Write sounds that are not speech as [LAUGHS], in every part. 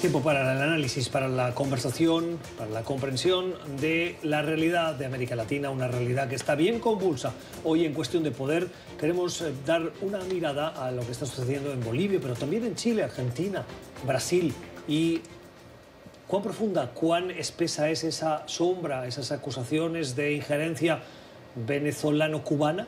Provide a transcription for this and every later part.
Tiempo para el análisis, para la conversación, para la comprensión de la realidad de América Latina, una realidad que está bien convulsa. Hoy en cuestión de poder queremos eh, dar una mirada a lo que está sucediendo en Bolivia, pero también en Chile, Argentina, Brasil y cuán profunda, cuán espesa es esa sombra, esas acusaciones de injerencia venezolano-cubana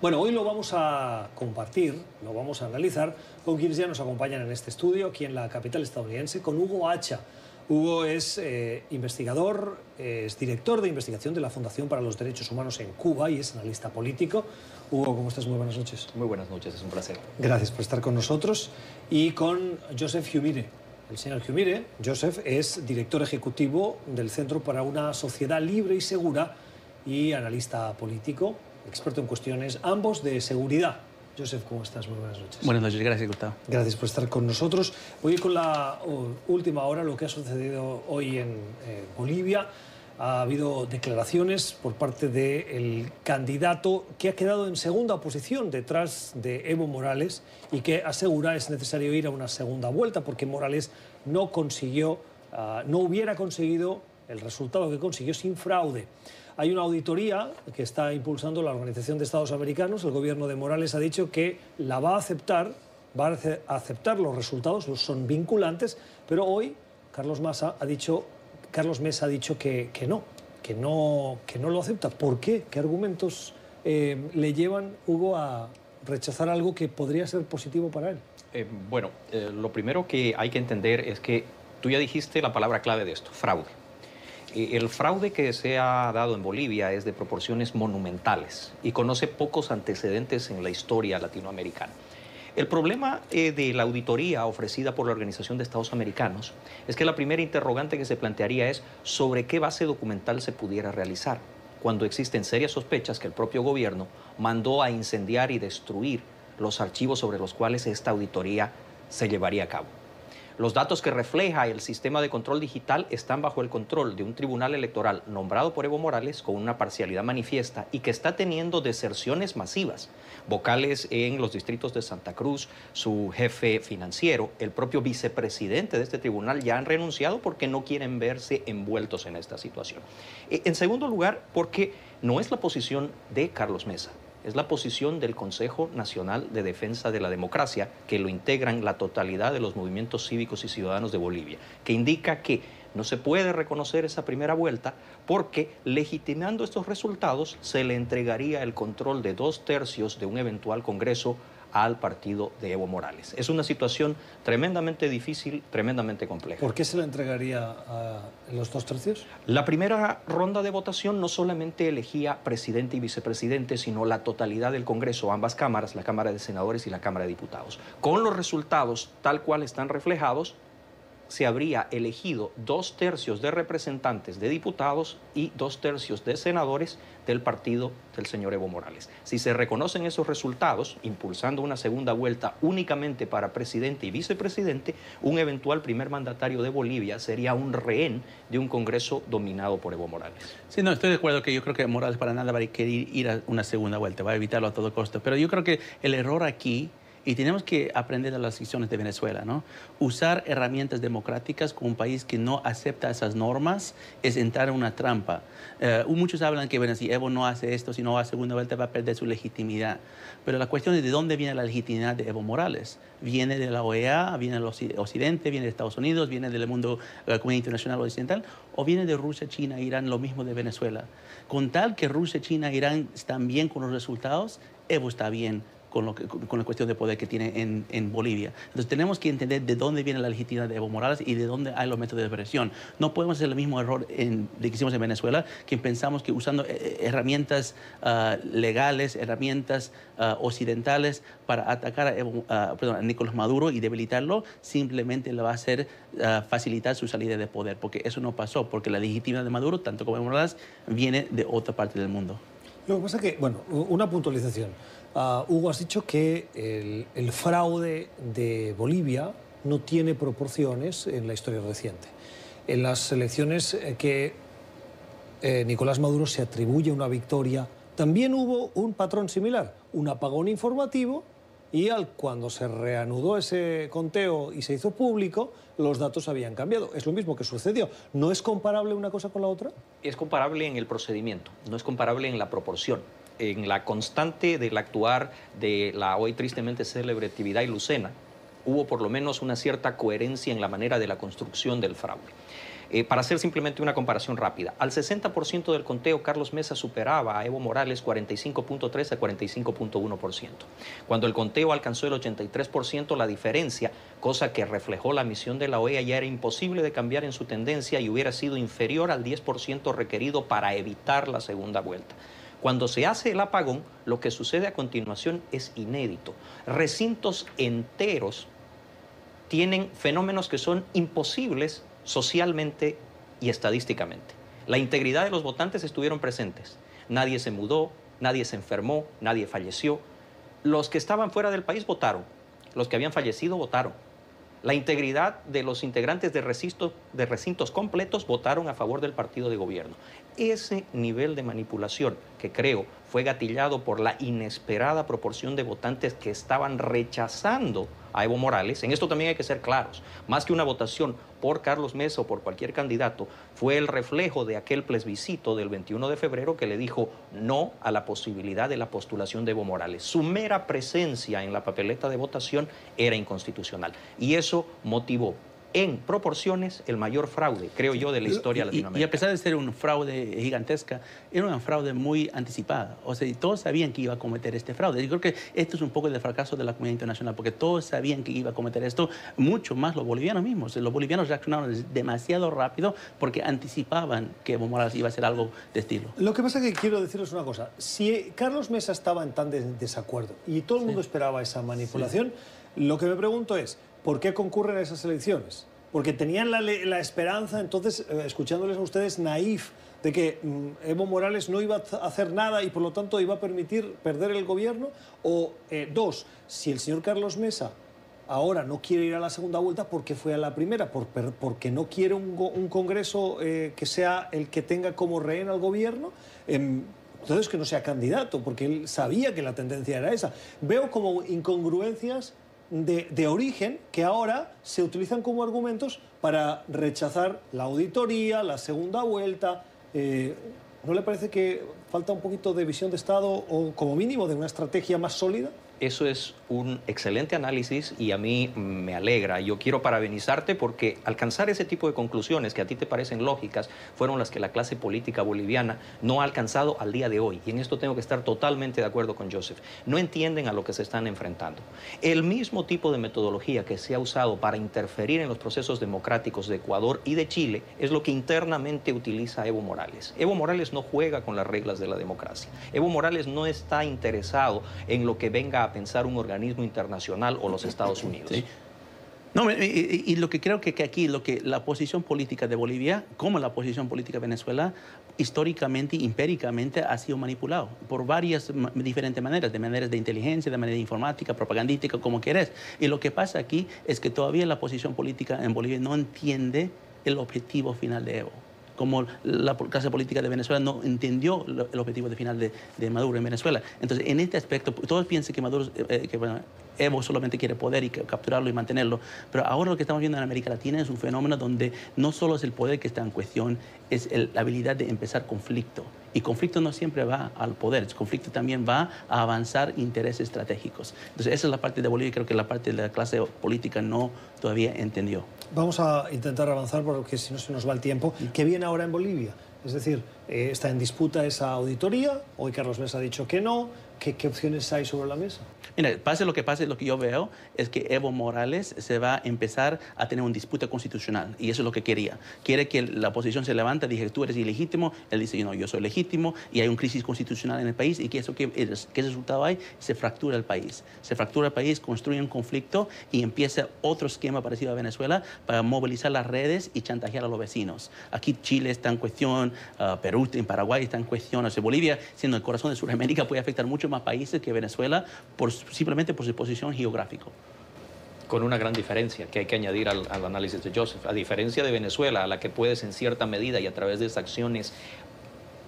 bueno, hoy lo vamos a compartir, lo vamos a analizar con quienes ya nos acompañan en este estudio, aquí en la capital estadounidense, con Hugo Hacha. Hugo es eh, investigador, es director de investigación de la Fundación para los Derechos Humanos en Cuba y es analista político. Hugo, ¿cómo estás? Muy buenas noches. Muy buenas noches, es un placer. Gracias por estar con nosotros. Y con Joseph Humire. El señor Humire, Joseph, es director ejecutivo del Centro para una Sociedad Libre y Segura y analista político experto en cuestiones, ambos de seguridad. Joseph, ¿cómo estás? Muy buenas noches. Buenas noches, gracias, Gustavo. Gracias por estar con nosotros. Voy con la última hora, lo que ha sucedido hoy en eh, Bolivia. Ha habido declaraciones por parte del candidato que ha quedado en segunda posición detrás de Evo Morales y que asegura es necesario ir a una segunda vuelta porque Morales no consiguió, ah, no hubiera conseguido el resultado que consiguió sin fraude. Hay una auditoría que está impulsando la Organización de Estados Americanos. El gobierno de Morales ha dicho que la va a aceptar, va a aceptar los resultados, los son vinculantes, pero hoy Carlos Massa ha dicho, Carlos Mesa ha dicho que, no, que no, que no lo acepta. ¿Por qué? ¿Qué argumentos eh, le llevan, Hugo, a rechazar algo que podría ser positivo para él? Eh, bueno, eh, lo primero que hay que entender es que tú ya dijiste la palabra clave de esto, fraude. Eh, el fraude que se ha dado en Bolivia es de proporciones monumentales y conoce pocos antecedentes en la historia latinoamericana. El problema eh, de la auditoría ofrecida por la Organización de Estados Americanos es que la primera interrogante que se plantearía es sobre qué base documental se pudiera realizar, cuando existen serias sospechas que el propio gobierno mandó a incendiar y destruir los archivos sobre los cuales esta auditoría se llevaría a cabo. Los datos que refleja el sistema de control digital están bajo el control de un tribunal electoral nombrado por Evo Morales con una parcialidad manifiesta y que está teniendo deserciones masivas. Vocales en los distritos de Santa Cruz, su jefe financiero, el propio vicepresidente de este tribunal ya han renunciado porque no quieren verse envueltos en esta situación. E, en segundo lugar, porque no es la posición de Carlos Mesa es la posición del Consejo Nacional de Defensa de la Democracia, que lo integran la totalidad de los movimientos cívicos y ciudadanos de Bolivia, que indica que no se puede reconocer esa primera vuelta porque legitimando estos resultados se le entregaría el control de dos tercios de un eventual Congreso al partido de Evo Morales. Es una situación tremendamente difícil, tremendamente compleja. ¿Por qué se le entregaría a los dos tercios? La primera ronda de votación no solamente elegía presidente y vicepresidente, sino la totalidad del Congreso, ambas cámaras, la Cámara de Senadores y la Cámara de Diputados. Con los resultados tal cual están reflejados, se habría elegido dos tercios de representantes de diputados y dos tercios de senadores del partido del señor Evo Morales. Si se reconocen esos resultados, impulsando una segunda vuelta únicamente para presidente y vicepresidente, un eventual primer mandatario de Bolivia sería un rehén de un Congreso dominado por Evo Morales. Sí, no, estoy de acuerdo que yo creo que Morales para nada va a querer ir a una segunda vuelta, va a evitarlo a todo costo. Pero yo creo que el error aquí y tenemos que aprender de las decisiones de Venezuela, ¿no? Usar herramientas democráticas con un país que no acepta esas normas es entrar en una trampa. Eh, muchos hablan que, bueno, si Evo no hace esto, si no va a segunda vuelta, va a perder su legitimidad. Pero la cuestión es de dónde viene la legitimidad de Evo Morales. ¿Viene de la OEA, viene del Occidente, viene de Estados Unidos, viene del mundo, de la comunidad internacional occidental, o viene de Rusia, China, Irán, lo mismo de Venezuela? Con tal que Rusia, China, Irán están bien con los resultados, Evo está bien con, lo con la cuestión de poder que tiene en, en, Bolivia. Entonces tenemos que entender de dónde viene la legitimidad de Evo Morales y de dónde hay los métodos de presión. No podemos hacer el mismo error en, que hicimos en Venezuela, que pensamos que usando eh, herramientas uh, legales, herramientas uh, occidentales para atacar a, Evo, perdón, a, Nicolás Maduro y debilitarlo, simplemente le va a hacer facilitar su salida de poder, porque eso no pasó, porque la legitimidad de Maduro, tanto como Evo Morales, viene de otra parte del mundo. Lo que pasa es que, bueno, una puntualización. Uh, Hugo, has dicho que el, el, fraude de Bolivia no tiene proporciones en la historia reciente. En las elecciones eh, que eh, Nicolás Maduro se atribuye una victoria, también hubo un patrón similar, un apagón informativo y al, cuando se reanudó ese conteo y se hizo público, los datos habían cambiado. Es lo mismo que sucedió. ¿No es comparable una cosa con la otra? Es comparable en el procedimiento, no es comparable en la proporción. En la constante del actuar de la hoy tristemente célebre actividad y Lucena, hubo por lo menos una cierta coherencia en la manera de la construcción del fraude. Eh, para hacer simplemente una comparación rápida, al 60% del conteo Carlos Mesa superaba a Evo Morales 45.3 a 45.1%. Cuando el conteo alcanzó el 83%, la diferencia, cosa que reflejó la misión de la OEA, ya era imposible de cambiar en su tendencia y hubiera sido inferior al 10% requerido para evitar la segunda vuelta. Cuando se hace el apagón, lo que sucede a continuación es inédito. Recintos enteros tienen fenómenos que son imposibles socialmente y estadísticamente. La integridad de los votantes estuvieron presentes. Nadie se mudó, nadie se enfermó, nadie falleció. Los que estaban fuera del país votaron. Los que habían fallecido votaron. La integridad de los integrantes de, de recintos completos votaron a favor del partido de gobierno. Ese nivel de manipulación, que creo fue gatillado por la inesperada proporción de votantes que estaban rechazando a Evo Morales, en esto también hay que ser claros, más que una votación por Carlos Mesa o por cualquier candidato, fue el reflejo de aquel plebiscito del 21 de febrero que le dijo no a la posibilidad de la postulación de Evo Morales. Su mera presencia en la papeleta de votación era inconstitucional. Y eso motivó en proporciones el mayor fraude, creo yo, de la historia latinoamericana. Y, a pesar de ser un fraude gigantesca, era una fraude muy anticipada. O sea, todos sabían que iba a cometer este fraude. Yo creo que esto es un poco el fracaso de la comunidad internacional, porque todos sabían que iba a cometer esto, mucho más los bolivianos mismos. Los bolivianos reaccionaron demasiado rápido porque anticipaban que Evo Morales iba a hacer algo de estilo. Lo que pasa es que quiero decirles una cosa. Si Carlos Mesa estaba en tan desacuerdo y todo el mundo esperaba esa manipulación, lo que me pregunto es, ¿por qué concurren a esas elecciones? Porque tenían la, esperanza, entonces, eh, escuchándoles a ustedes, naif, de que mm, Evo Morales no iba a hacer nada y por lo tanto iba a permitir perder el gobierno. O eh, dos, si el señor Carlos Mesa ahora no quiere ir a la segunda vuelta, ¿por qué fue a la primera? Por, porque no quiere un, Congreso eh, que sea el que tenga como rehén al gobierno. Em, entonces que no sea candidato, porque él sabía que la tendencia era esa. Veo como incongruencias de, origen que ahora se utilizan como argumentos para rechazar la auditoría, la segunda vuelta. Eh, ¿No le parece que falta un poquito de visión de Estado o como mínimo de una estrategia más sólida? Eso es un excelente análisis y a mí me alegra. Yo quiero parabenizarte porque alcanzar ese tipo de conclusiones que a ti te parecen lógicas fueron las que la clase política boliviana no ha alcanzado al día de hoy. Y en esto tengo que estar totalmente de acuerdo con Joseph. No entienden a lo que se están enfrentando. El mismo tipo de metodología que se ha usado para interferir en los procesos democráticos de Ecuador y de Chile es lo que internamente utiliza Evo Morales. Evo Morales no juega con las reglas de la democracia. Evo Morales no está interesado en lo que venga a pensar un organismo internacional o los Estados Unidos. No, y, lo que creo que, aquí, lo que la posición política de Bolivia, como la posición política de Venezuela, históricamente, empíricamente, ha sido manipulado por varias diferentes maneras, de maneras de inteligencia, de manera informática, propagandística, como quieras. Y lo que pasa aquí es que todavía la posición política en Bolivia no entiende el objetivo final de Evo como la clase política de Venezuela no entendió el objetivo de final de, Maduro en Venezuela. Entonces, en este aspecto, todos piensan que Maduro, eh, que, Evo solamente quiere poder y capturarlo y mantenerlo, pero ahora lo que estamos viendo en América Latina es un fenómeno donde no solo es el poder que está en cuestión, es la habilidad de empezar conflicto. Y conflicto no siempre va al poder, el conflicto también va a avanzar intereses estratégicos. Entonces, esa es la parte de Bolivia y creo que la parte de la clase política no todavía entendió. Vamos a intentar avanzar porque si no se nos va el tiempo. ¿Qué viene ahora en Bolivia? Es decir, eh, está en disputa esa auditoría, hoy Carlos Mesa ha dicho que no, ¿Qué, ¿Qué, opciones hay sobre la mesa? Mira, pase lo que pase, lo que yo veo es que Evo Morales se va a empezar a tener un disputa constitucional y eso es lo que quería. Quiere que la oposición se levante, dije, tú eres ilegítimo, él dice, no, yo soy legítimo y hay una crisis constitucional en el país y que eso, ¿qué, qué resultado hay? Se fractura el país. Se fractura el país, construye un conflicto y empieza otro esquema parecido a Venezuela para movilizar las redes y chantajear a los vecinos. Aquí Chile está en cuestión, uh, Perú, en Paraguay está en cuestión, o sea, Bolivia, siendo el corazón de Sudamérica, puede afectar mucho más países que Venezuela por, simplemente por su posición geográfica. Con una gran diferencia que hay que añadir al, al análisis de Joseph. A diferencia de Venezuela, a la que puedes en cierta medida y a través de esas acciones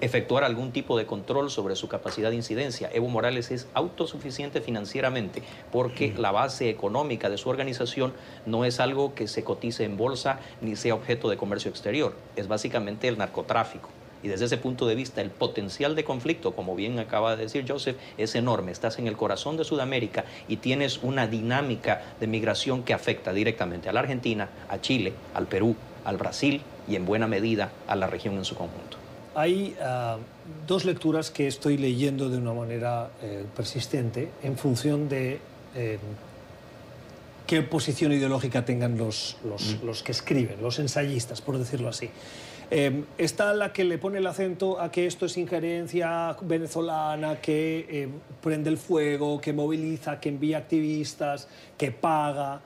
efectuar algún tipo de control sobre su capacidad de incidencia. Evo Morales es autosuficiente financieramente porque la base económica de su organización no es algo que se cotice en bolsa ni sea objeto de comercio exterior, es básicamente el narcotráfico. Y desde ese punto de vista, el potencial de conflicto, como bien acaba de decir Joseph, es enorme. Estás en el corazón de Sudamérica y tienes una dinámica de migración que afecta directamente a la Argentina, a Chile, al Perú, al Brasil y en buena medida a la región en su conjunto. Hay ah, dos lecturas que estoy leyendo de una manera eh, persistente en función de eh, qué posición ideológica tengan los, los, los, que escriben, los ensayistas, por decirlo así. Eh, está la que le pone el acento a que esto es injerencia venezolana, que prende el fuego, que moviliza, que envía activistas, que paga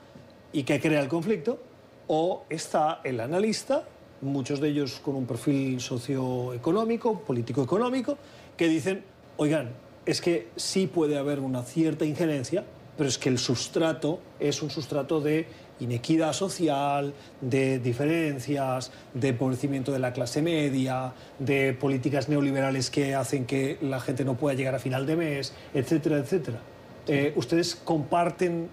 y que crea el conflicto. O está el analista muchos de ellos con un perfil socioeconómico, político-económico, que dicen, oigan, es que sí puede haber una cierta injerencia, pero es que el sustrato es un sustrato de inequidad social, de diferencias, de empobrecimiento de la clase media, de políticas neoliberales que hacen que la gente no pueda llegar a final de mes, etcétera, etcétera. Eh, ¿Ustedes comparten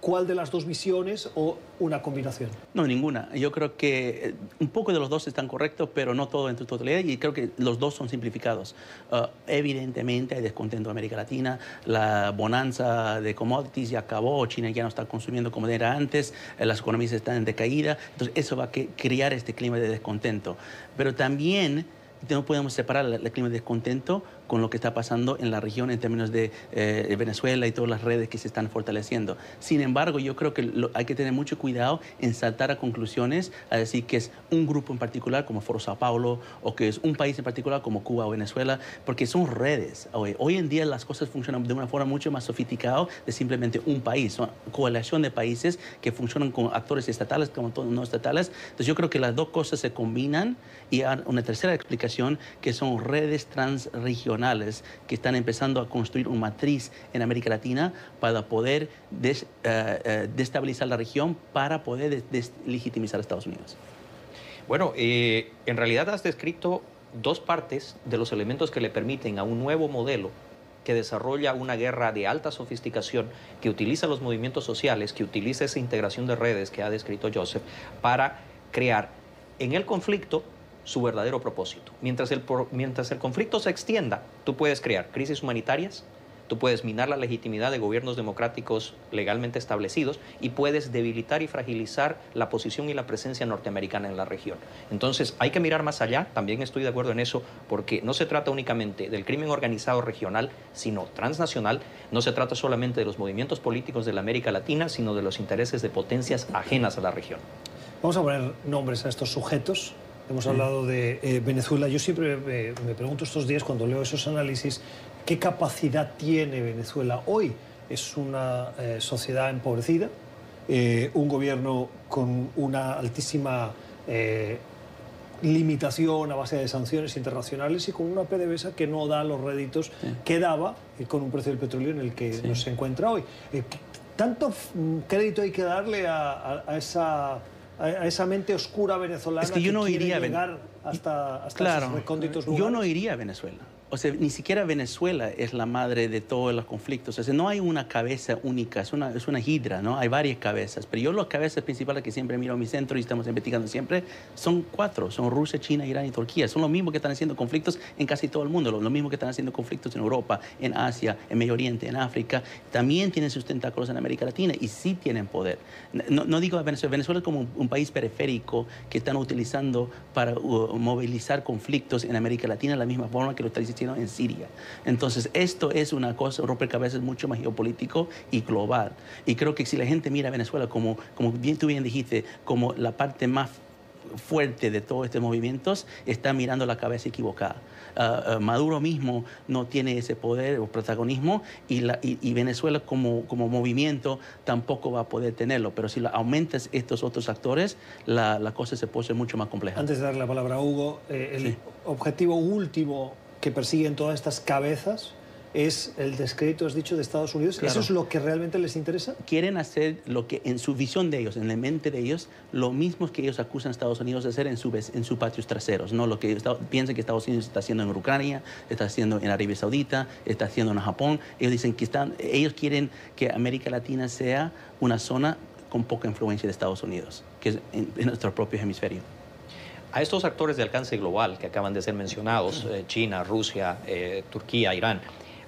cuál de las dos visiones o una combinación? No, ninguna. Yo creo que eh, un poco de los dos están correctos, pero no todo en su totalidad y creo que los dos son simplificados. Uh, evidentemente hay descontento en América Latina, la bonanza de commodities ya acabó, China ya no está consumiendo como era antes, eh, las economías están en decaída, entonces eso va a crear este clima de descontento. Pero también no podemos separar el clima de descontento con lo que está pasando en la región en términos de eh, Venezuela y todas las redes que se están fortaleciendo. Sin embargo, yo creo que hay que tener mucho cuidado en saltar a conclusiones, a decir que es un grupo en particular como Foro Sao Paulo o que es un país en particular como Cuba o Venezuela, porque son redes. Hoy, hoy en día las cosas funcionan de una forma mucho más sofisticada de simplemente un país, son coalición de países que funcionan con actores estatales como no estatales. Entonces yo creo que las dos cosas se combinan y hay una tercera explicación que son redes transregionales que están empezando a construir una matriz en América Latina para poder eh, eh, destabilizar la región, para poder deslegitimizar a Estados Unidos. Bueno, eh, en realidad has descrito dos partes de los elementos que le permiten a un nuevo modelo que desarrolla una guerra de alta sofisticación, que utiliza los movimientos sociales, que utiliza esa integración de redes que ha descrito Joseph, para crear en el conflicto su verdadero propósito. Mientras el, mientras el conflicto se extienda, tú puedes crear crisis humanitarias, tú puedes minar la legitimidad de gobiernos democráticos legalmente establecidos y puedes debilitar y fragilizar la posición y la presencia norteamericana en la región. Entonces hay que mirar más allá, también estoy de acuerdo en eso, porque no se trata únicamente del crimen organizado regional, sino transnacional, no se trata solamente de los movimientos políticos de la América Latina, sino de los intereses de potencias ajenas a la región. Vamos a poner nombres a estos sujetos hemos hablado de eh, Venezuela. Yo siempre me, pregunto estos días, cuando leo esos análisis, ¿qué capacidad tiene Venezuela hoy? Es una eh, sociedad empobrecida, eh, un gobierno con una altísima limitación a base de sanciones internacionales y con una PDVSA que no da los réditos que daba y con un precio del petróleo en el que nos se encuentra hoy. ¿Tanto crédito hay que darle a esa a, esa mente oscura venezolana es que, yo no iría a llegar hasta, hasta claro, esos recónditos lugares. Yo no iría a Venezuela. O sea, ni siquiera Venezuela es la madre de todos los conflictos. O sea, no hay una cabeza única, es una, es una hidra, ¿no? Hay varias cabezas. Pero yo las cabezas principales que siempre miro en mi centro y estamos investigando siempre son cuatro. Son Rusia, China, Irán y Turquía. Son los mismos que están haciendo conflictos en casi todo el mundo. Los mismos que están haciendo conflictos en Europa, en Asia, en Medio Oriente, en África. También tienen sus tentáculos en América Latina y sí tienen poder. No, no digo a Venezuela. Venezuela es como un, país periférico que están utilizando para uh, movilizar conflictos en América Latina de la misma forma que lo está en Siria. Entonces, esto es una cosa, un rompecabezas mucho más geopolítico y global. Y creo que si la gente mira a Venezuela como, como bien tú bien dijiste, como la parte más fuerte de todos estos movimientos, está mirando la cabeza equivocada. Ah, ah, Maduro mismo no tiene ese poder o protagonismo y, la, y, Venezuela como, como, movimiento tampoco va a poder tenerlo. Pero si aumentas estos otros actores, la, la, cosa se pone mucho más compleja. Antes de darle la palabra a Hugo, eh, el objetivo último que persiguen todas estas cabezas es el descrédito, has dicho, de Estados Unidos. Claro. ¿Eso es lo que realmente les interesa? quieren hacer lo que en su visión de ellos, en la mente de ellos, lo mismo que ellos acusan a Estados Unidos de hacer en, su, vec- en sus patios traseros, ¿no? Lo que esta- piensan que Estados Unidos está haciendo en Ucrania, está haciendo en Arabia Saudita, está haciendo en Japón. Ellos dicen que están, ellos quieren que América Latina sea una zona con poca influencia de Estados Unidos, que es en, en nuestro propio hemisferio. A estos actores de alcance global que acaban de ser mencionados, eh, China, Rusia, eh, Turquía, Irán,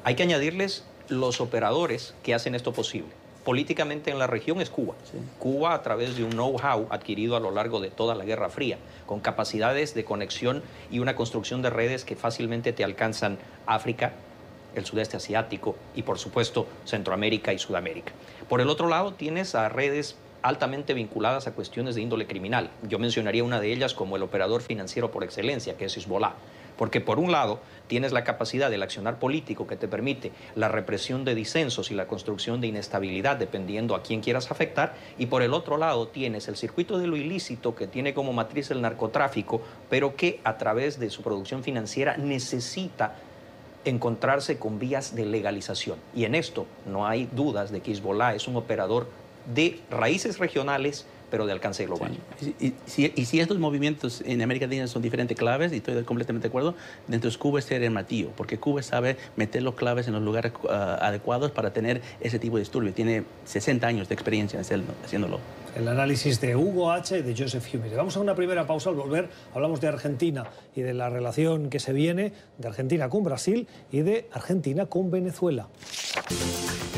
hay que añadirles los operadores que hacen esto posible. Políticamente en la región es Cuba. Cuba a través de un know-how adquirido a lo largo de toda la Guerra Fría, con capacidades de conexión y una construcción de redes que fácilmente te alcanzan África, el sudeste asiático y por supuesto Centroamérica y Sudamérica. Por el otro lado tienes a redes altamente vinculadas a cuestiones de índole criminal. Yo mencionaría una de ellas como el operador financiero por excelencia, que es Hezbollah. Porque por un lado tienes la capacidad del accionar político que te permite la represión de disensos y la construcción de inestabilidad dependiendo a quién quieras afectar, y por el otro lado tienes el circuito de lo ilícito que tiene como matriz el narcotráfico, pero que a través de su producción financiera necesita encontrarse con vías de legalización. Y en esto no hay dudas de que Hezbollah es un operador de raíces regionales, pero de alcance global. Y, y si, y si estos movimientos en América Latina son diferentes claves, y estoy completamente de acuerdo, dentro de Cuba es ser el martillo, porque Cuba sabe meter los claves en los lugares ah, adecuados para tener ese tipo de disturbio. Tiene 60 años de experiencia en hacerlo- haciéndolo. El análisis de Hugo H. y de Joseph Humire. Vamos a una primera pausa. Al volver hablamos de Argentina y de la relación que se viene de Argentina con Brasil y de Argentina con Venezuela.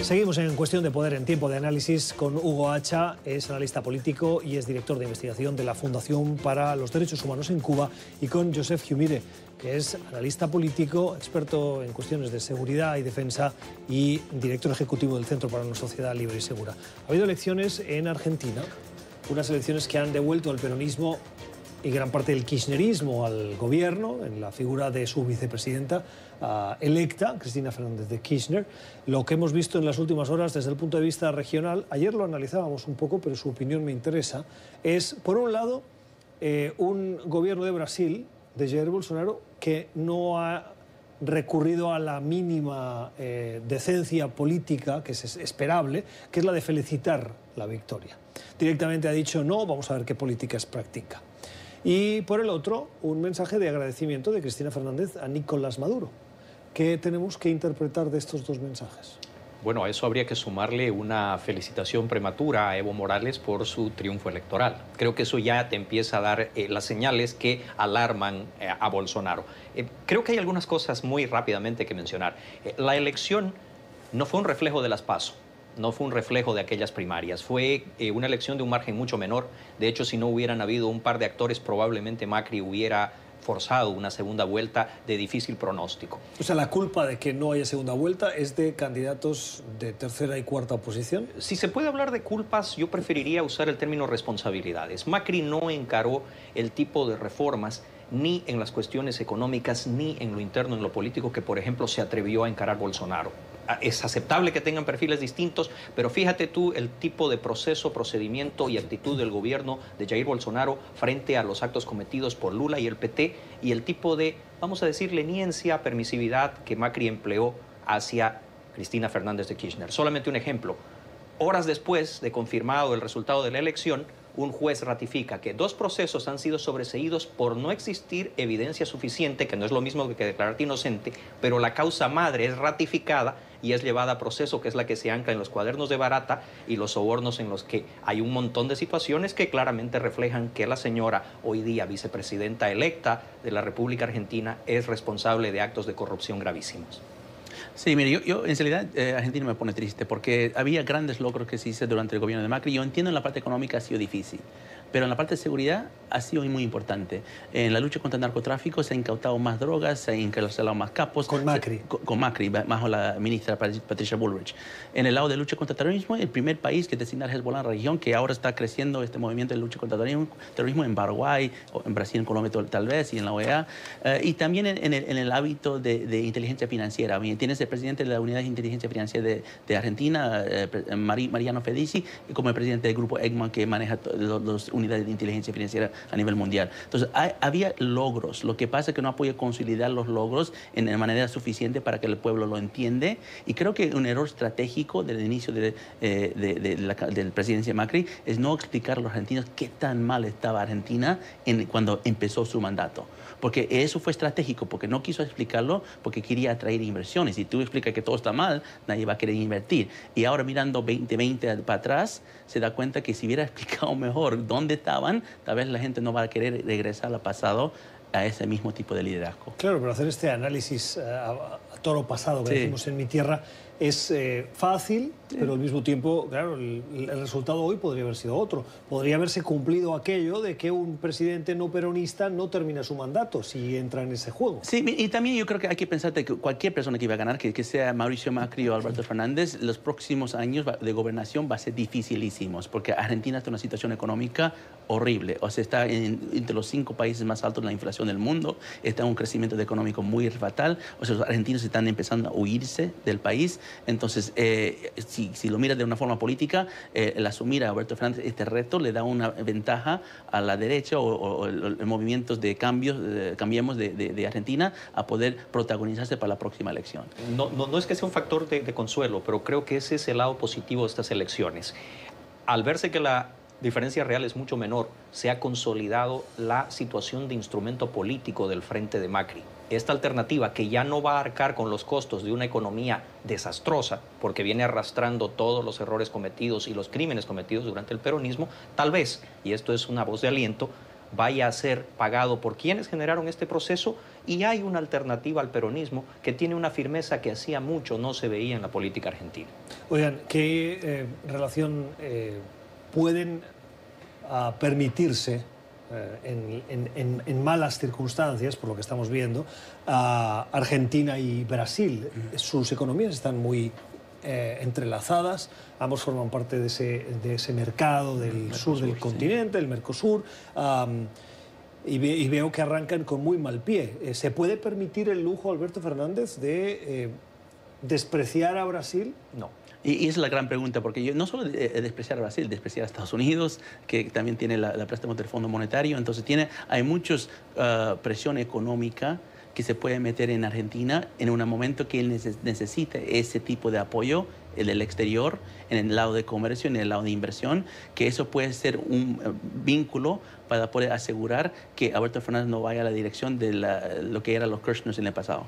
Seguimos en Cuestión de Poder en tiempo de análisis con Hugo Hacha, es analista político y es director de investigación de la Fundación para los Derechos Humanos en Cuba, y con Joseph Humire, que es analista político, experto en cuestiones de seguridad y defensa y director ejecutivo del Centro para una Sociedad Libre y Segura. Ha habido elecciones en Argentina, unas elecciones que han devuelto al peronismo y gran parte del kirchnerismo al gobierno, en la figura de su vicepresidenta ah, electa, Cristina Fernández de Kirchner. Lo que hemos visto en las últimas horas desde el punto de vista regional, ayer lo analizábamos un poco, pero su opinión me interesa, es, por un lado, eh, un gobierno de Brasil, de Jair Bolsonaro, que no ha recurrido a la mínima eh, decencia política que es esperable, que es la de felicitar la victoria. Directamente ha dicho no, vamos a ver qué políticas practica. Y por el otro, un mensaje de agradecimiento de Cristina Fernández a Nicolás Maduro. ¿Qué tenemos que interpretar de estos dos mensajes? Bueno, a eso habría que sumarle una felicitación prematura a Evo Morales por su triunfo electoral. Creo que eso ya te empieza a dar eh, las señales que alarman eh, a Bolsonaro. Eh, creo que hay algunas cosas muy rápidamente que mencionar. La elección no fue un reflejo de las PASO, no fue un reflejo de aquellas primarias, fue eh, una elección de un margen mucho menor. De hecho, si no hubieran habido un par de actores, probablemente Macri hubiera forzado una segunda vuelta de difícil pronóstico. O sea, la culpa de que no haya segunda vuelta es de candidatos de tercera y cuarta oposición. Si se puede hablar de culpas, yo preferiría usar el término responsabilidades. Macri no encaró el tipo de reformas ni en las cuestiones económicas ni en lo interno, en lo político, que por ejemplo se atrevió a encarar Bolsonaro. Es aceptable que tengan perfiles distintos, pero fíjate tú el tipo de proceso, procedimiento y actitud del gobierno de Jair Bolsonaro frente a los actos cometidos por Lula y el PT y el tipo de, vamos a decir, leniencia, permisividad que Macri empleó hacia Cristina Fernández de Kirchner. Solamente un ejemplo. Horas después de confirmado el resultado de la elección, un juez ratifica que dos procesos han sido sobreseídos por no existir evidencia suficiente, que no es lo mismo que declararte inocente, pero la causa madre es ratificada y es llevada a proceso, que es la que se ancla en los cuadernos de barata y los sobornos en los que hay un montón de situaciones que claramente reflejan que la señora, hoy día vicepresidenta electa de la República Argentina, es responsable de actos de corrupción gravísimos. Sí, mire, yo, en realidad eh, Argentina me pone triste porque había grandes logros que se hizo durante el gobierno de Macri. Yo entiendo en la parte económica ha sido difícil, pero en la parte de seguridad ha sido muy importante. En la lucha contra el narcotráfico se han incautado más drogas, se han encarcelado más capos. Con Se- Macri. con, con Macri, ba- bajo la ministra Pat- Patricia Bullrich. En el lado de lucha contra el terrorismo, el primer país que designa Hezbollah en la región, que ahora está creciendo este movimiento de lucha contra el terrorismo, terrorismo en Paraguay, en Brasil, en Colombia tal- vez, y en la OEA. Eh, y también en, en el, en el hábito de, de inteligencia financiera. Tienes el presidente de la Unidad de Inteligencia Financiera de, de Argentina, eh, Mariano Fedici, como el presidente del grupo Egmont que maneja los, los comunidad de inteligencia financiera a nivel mundial. Entonces, había logros. Lo que pasa es que no ha podido consolidar los logros en, de manera suficiente para que el pueblo lo entiende. Y creo que un error estratégico del inicio de, eh, de, la del presidencia Macri es no explicar a los argentinos qué tan mal estaba Argentina en, cuando empezó su mandato porque eso fue estratégico, porque no quiso explicarlo, porque quería atraer inversiones. Si tú explicas que todo está mal, nadie va a querer invertir. Y ahora mirando 2020 para atrás, se da cuenta que si hubiera [LAUGHS] explicado mejor dónde estaban, tal vez la gente no va a querer regresar al pasado a ese mismo tipo de liderazgo. Claro, pero hacer este análisis eh, a, toro pasado que decimos en mi tierra es eh, fácil, pero al mismo tiempo, claro, el, resultado hoy podría haber sido otro. Podría haberse cumplido aquello de que un presidente no peronista no termina su mandato si entra en ese juego. Sí, y también yo creo que hay que pensar que cualquier persona que iba a ganar, que, que sea Mauricio Macri o Alberto Fernández, los próximos años de gobernación va a ser dificilísimos, porque Argentina está en una situación económica horrible. O sea, está entre los cinco países más altos de la inflación del mundo, está en un crecimiento económico muy fatal. O sea, los argentinos están empezando a huirse del país. Entonces, eh, si, si, lo miras de una forma política, eh, el asumir a Alberto Fernández este reto le da una ventaja a la derecha o, los movimientos de cambios, cambiemos de, Argentina a poder protagonizarse para la próxima elección. No, no, es que sea un factor de, de consuelo, pero creo que ese es el lado positivo de estas elecciones. Al verse que la diferencia real es mucho menor, se ha consolidado la situación de instrumento político del frente de Macri. Esta alternativa, que ya no va a arcar con los costos de una economía desastrosa, porque viene arrastrando todos los errores cometidos y los crímenes cometidos durante el peronismo, tal vez, y esto es una voz de aliento, vaya a ser pagado por quienes generaron este proceso y hay una alternativa al peronismo que tiene una firmeza que hacía mucho no se veía en la política argentina. Oigan, ¿qué eh, relación eh, pueden a permitirse eh, en, malas circunstancias, por lo que estamos viendo, a Argentina y Brasil. Sus economías están muy eh, entrelazadas, ambos forman parte de ese, de ese mercado del sur del continente, el Mercosur. y, veo que arrancan con muy mal pie. Eh, ¿Se puede permitir el lujo, Alberto Fernández, de despreciar a Brasil? No. Y, es la gran pregunta, porque yo no solo despreciar a Brasil, despreciar a Estados Unidos, que también tiene la, préstamo del Fondo Monetario, entonces tiene, hay mucha ah, presión económica que se puede meter en Argentina en un momento que él necesita ese tipo de apoyo el del exterior, en el lado de comercio, en el lado de inversión, que eso puede ser un eh, vínculo para poder asegurar que Alberto Fernández no vaya a la dirección de lo que eran los Kirchners en el pasado.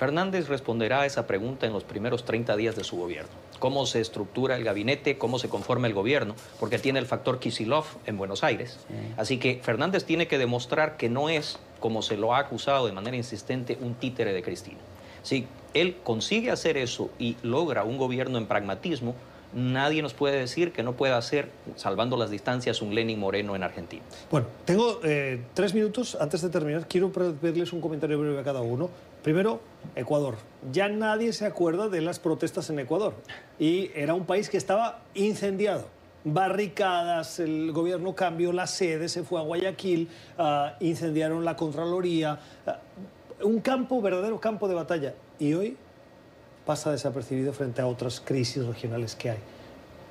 Fernández responderá a esa pregunta en los primeros 30 días de su gobierno. Cómo se estructura el gabinete, cómo se conforma el gobierno, porque tiene el factor Kisilov en Buenos Aires. Así que Fernández tiene que demostrar que no es, como se lo ha acusado de manera insistente, un títere de Cristina. Si él consigue hacer eso y logra un gobierno en pragmatismo, nadie nos puede decir que no pueda hacer, salvando las distancias, un Lenin Moreno en Argentina. Bueno, tengo eh, tres minutos. Antes de terminar, quiero pedirles un comentario breve a cada uno. Primero, Ecuador. Ya nadie se acuerda de las protestas en Ecuador. Y era un país que estaba incendiado. Barricadas, el gobierno cambió la sede, se fue a Guayaquil, ah, incendiaron la Contraloría. Ah, un campo, verdadero campo de batalla. Y hoy pasa desapercibido frente a otras crisis regionales que hay.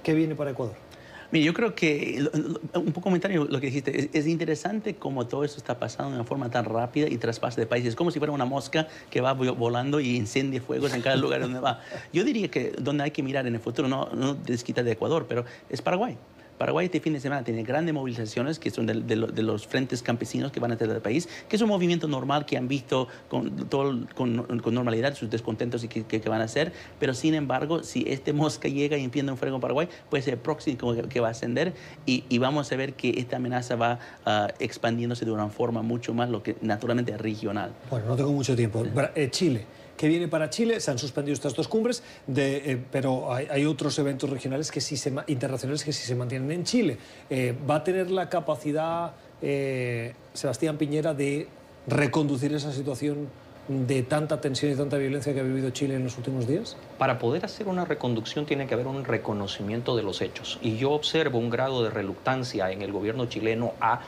¿Qué viene para Ecuador? Mira, yo creo que, un poco comentario lo que dijiste, es, interesante cómo todo esto está pasando de una forma tan rápida y traspasa de países, como si fuera una mosca que va volando y incendia fuegos en cada lugar donde va. Yo diría que donde hay que mirar en el futuro, no, no desquita de Ecuador, pero es Paraguay. Paraguay este fin de semana tiene grandes movilizaciones que son de, los frentes campesinos que van a tener el país, que es un movimiento normal que han visto con, todo, con, normalidad sus descontentos y que, van a hacer, pero sin embargo, si este mosca llega y empieza un fuego en Paraguay, puede ser el próximo que, va a ascender y, vamos a ver que esta amenaza va uh, expandiéndose de una forma mucho más, lo que naturalmente regional. Bueno, no tengo mucho tiempo. Eh, Chile que viene para Chile. Se han suspendido estas dos cumbres, eh, pero hay, otros eventos regionales que sí se, internacionales que sí se mantienen en Chile. Eh, ¿Va a tener la capacidad eh, Sebastián Piñera de reconducir esa situación de tanta tensión y tanta violencia que ha vivido Chile en los últimos días? Para poder hacer una reconducción tiene que haber un reconocimiento de los hechos. Y yo observo un grado de reluctancia en el gobierno chileno a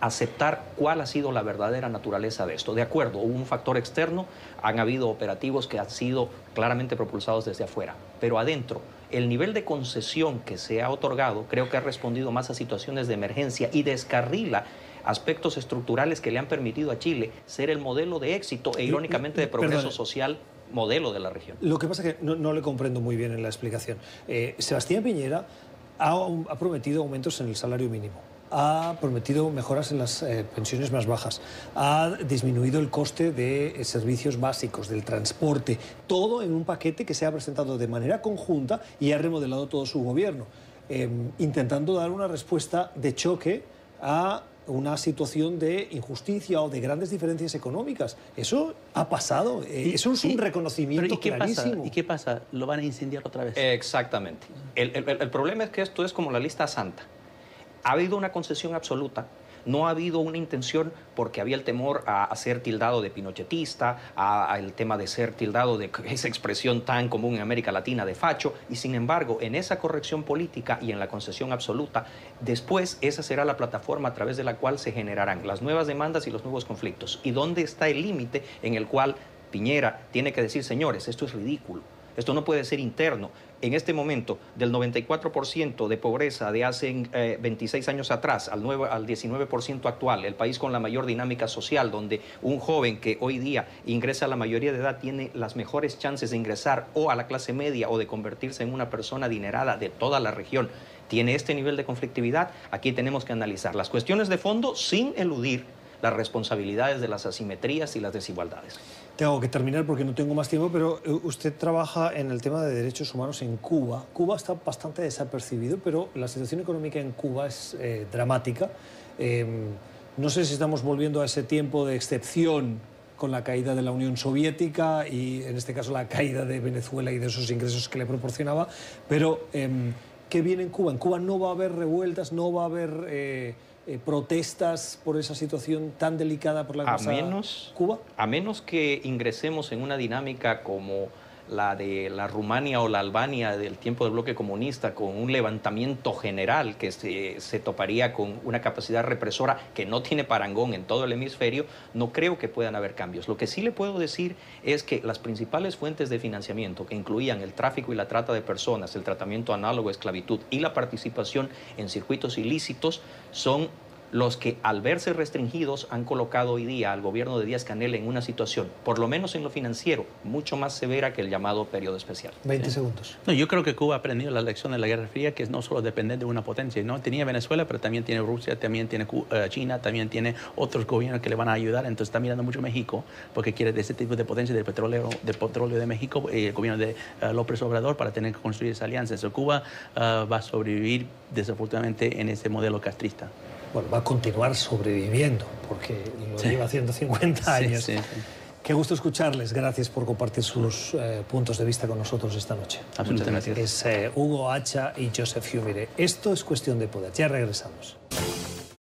aceptar cuál ha sido la verdadera naturaleza de esto. De acuerdo, hubo un factor externo, han habido operativos que han sido claramente propulsados desde afuera, pero adentro el nivel de concesión que se ha otorgado creo que ha respondido más a situaciones de emergencia y descarrila aspectos estructurales que le han permitido a Chile ser el modelo de éxito e irónicamente de progreso social modelo de la región. Lo que pasa es que no, le comprendo muy bien en la explicación. Eh, Sebastián Piñera ha prometido aumentos en el salario mínimo ha prometido mejoras en las eh, pensiones más bajas, ha disminuido el coste de eh, servicios básicos, del transporte, todo en un paquete que se ha presentado de manera conjunta y ha remodelado todo su gobierno, em, intentando dar una respuesta de choque a una situación de injusticia o de grandes diferencias económicas. Eso ha pasado, eh, eso es un reconocimiento ¿y qué clarísimo. Pasa? ¿Y qué pasa? ¿Lo van a incendiar otra vez? Exactamente. el problema es que esto es como la lista santa ha habido una concesión absoluta, no ha habido una intención porque había el temor a, ser tildado de pinochetista, a, el tema de ser tildado de [LAUGHS] esa expresión tan común en América Latina de facho, y sin embargo, en esa corrección política y en la concesión absoluta, después esa será la plataforma a través de la cual se generarán las nuevas demandas y los nuevos conflictos. ¿Y dónde está el límite en el cual Piñera tiene que decir, señores, esto es ridículo? Esto no puede ser interno. En este momento, del 94% de pobreza de hace 26 eh, años atrás al, al 19% actual, el país con la mayor dinámica social, donde un joven que hoy día ingresa a la mayoría de edad tiene las mejores chances de ingresar o a la clase media o de convertirse en una persona adinerada de toda la región, tiene este nivel de conflictividad, aquí tenemos que analizar. Las cuestiones de fondo sin eludir las responsabilidades de las asimetrías y las desigualdades. Tengo que terminar porque no tengo más tiempo, pero eh, usted trabaja en el tema de derechos humanos en Cuba. Cuba está bastante desapercibido, pero la situación económica en Cuba es eh, dramática. Em, no sé si estamos volviendo a ese tiempo de excepción con la caída de la Unión Soviética y en este caso la caída de Venezuela y de esos ingresos que le proporcionaba, pero em, ¿qué viene en Cuba? En Cuba no va a haber revueltas, no va a haber eh, protestas por esa situación tan delicada por la a menos, Cuba? A menos que ingresemos en una dinámica como la de la Rumania o la Albania del tiempo del bloque comunista, con un levantamiento general que se, toparía con una capacidad represora que no tiene parangón en todo el hemisferio, no creo que puedan haber cambios. Lo que sí le puedo decir es que las principales fuentes de financiamiento, que incluían el tráfico y la trata de personas, el tratamiento análogo a esclavitud y la participación en circuitos ilícitos, son los que al verse restringidos han colocado hoy día al gobierno de Díaz Canel en una situación, por lo menos en lo financiero, mucho más severa que el llamado periodo especial. 20 segundos. No, yo creo que Cuba ha aprendido la lección de la Guerra Fría, que es no solo depender de una potencia, ¿no? Tenía Venezuela, pero también tiene Rusia, también tiene eh, China, también tiene otros gobiernos que le van a ayudar, entonces está mirando mucho México, porque quiere de ese tipo de potencia del petróleo, de petróleo de México, y el gobierno de eh, López Obrador, para tener que construir esa alianza. Entonces, Cuba eh, va a sobrevivir desafortunadamente en ese modelo castrista bueno, va a continuar sobreviviendo, porque lo lleva haciendo 50 años. Qué gusto escucharles. Gracias por compartir sus eh, puntos de vista con nosotros esta noche. Absolutamente. Es eh, Hugo Hacha y Joseph Humire. Esto es cuestión de poder. Ya regresamos.